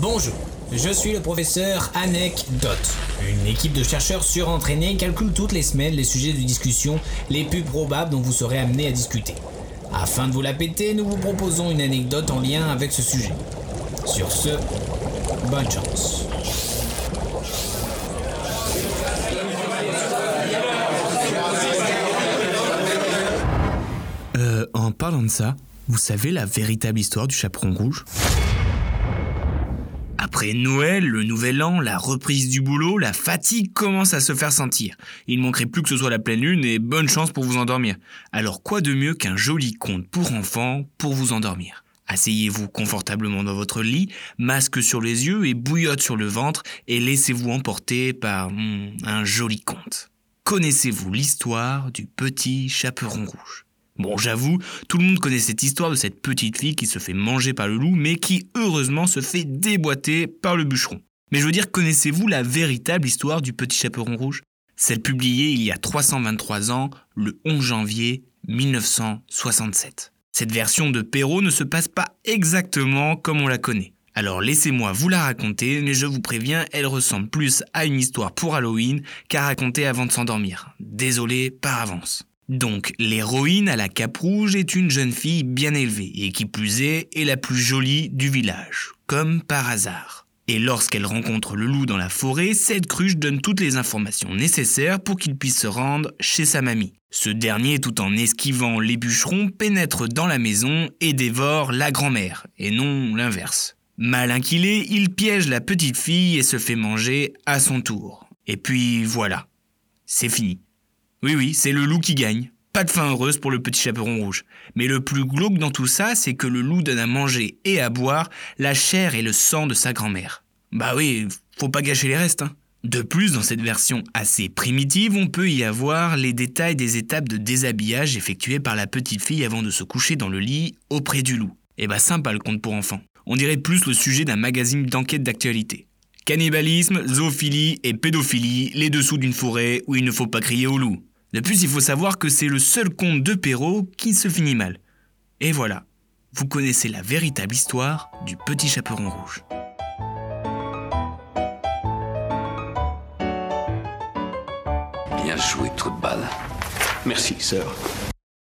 Bonjour, je suis le professeur Anecdote. Une équipe de chercheurs surentraînés calcule toutes les semaines les sujets de discussion les plus probables dont vous serez amené à discuter. Afin de vous la péter, nous vous proposons une anecdote en lien avec ce sujet. Sur ce, bonne chance. Euh, en parlant de ça, vous savez la véritable histoire du chaperon rouge? Après Noël, le nouvel an, la reprise du boulot, la fatigue commence à se faire sentir. Il manquerait plus que ce soit la pleine lune et bonne chance pour vous endormir. Alors quoi de mieux qu'un joli conte pour enfants pour vous endormir? Asseyez-vous confortablement dans votre lit, masque sur les yeux et bouillotte sur le ventre et laissez-vous emporter par hmm, un joli conte. Connaissez-vous l'histoire du petit chaperon rouge? Bon, j'avoue, tout le monde connaît cette histoire de cette petite fille qui se fait manger par le loup, mais qui heureusement se fait déboîter par le bûcheron. Mais je veux dire, connaissez-vous la véritable histoire du petit chaperon rouge? Celle publiée il y a 323 ans, le 11 janvier 1967. Cette version de Perrault ne se passe pas exactement comme on la connaît. Alors laissez-moi vous la raconter, mais je vous préviens, elle ressemble plus à une histoire pour Halloween qu'à raconter avant de s'endormir. Désolé par avance. Donc, l'héroïne à la cape rouge est une jeune fille bien élevée et qui plus est, est la plus jolie du village, comme par hasard. Et lorsqu'elle rencontre le loup dans la forêt, cette cruche donne toutes les informations nécessaires pour qu'il puisse se rendre chez sa mamie. Ce dernier, tout en esquivant les bûcherons, pénètre dans la maison et dévore la grand-mère, et non l'inverse. Malin qu'il est, il piège la petite fille et se fait manger à son tour. Et puis voilà, c'est fini. Oui, oui, c'est le loup qui gagne. Pas de fin heureuse pour le petit chaperon rouge. Mais le plus glauque dans tout ça, c'est que le loup donne à manger et à boire la chair et le sang de sa grand-mère. Bah oui, faut pas gâcher les restes, hein. De plus, dans cette version assez primitive, on peut y avoir les détails des étapes de déshabillage effectuées par la petite fille avant de se coucher dans le lit auprès du loup. Eh bah sympa le conte pour enfants. On dirait plus le sujet d'un magazine d'enquête d'actualité. Cannibalisme, zoophilie et pédophilie, les dessous d'une forêt où il ne faut pas crier au loup. De plus, il faut savoir que c'est le seul conte de Perrault qui se finit mal. Et voilà, vous connaissez la véritable histoire du petit chaperon rouge. Bien joué, trou de balle. Merci, sœur.